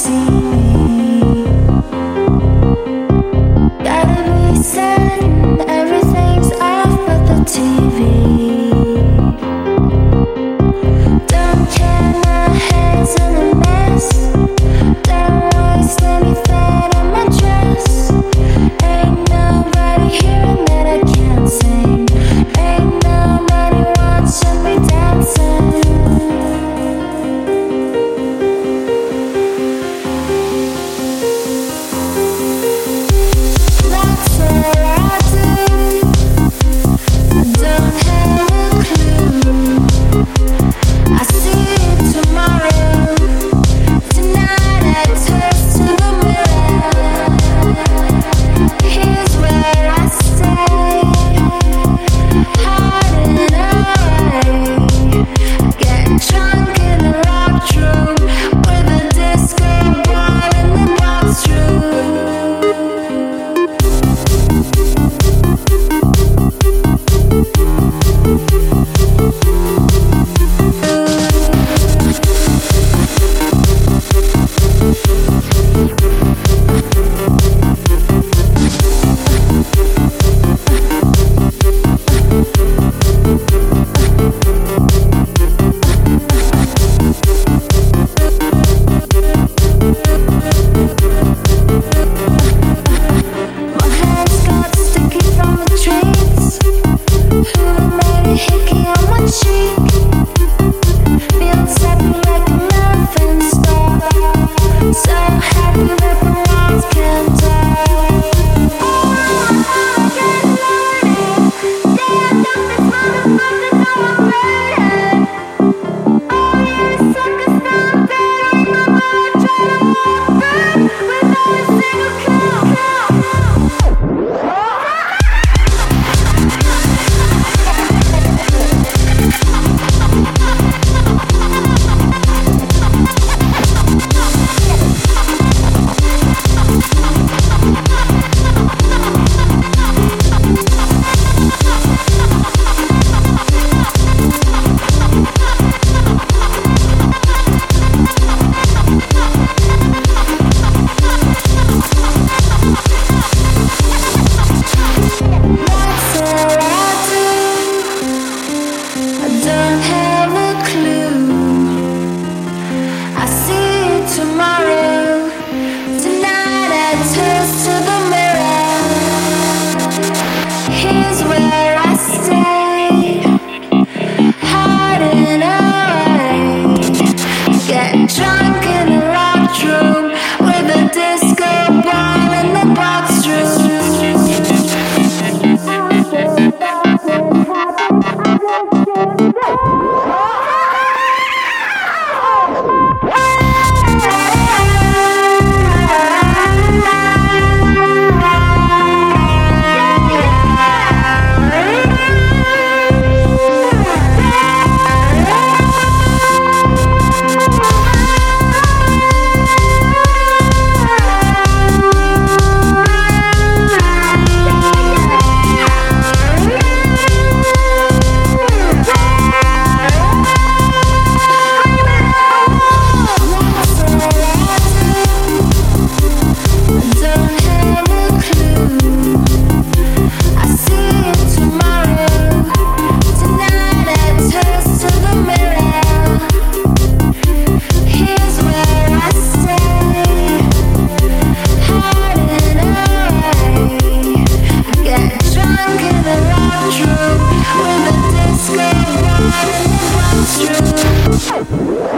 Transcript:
see Here's Yeah.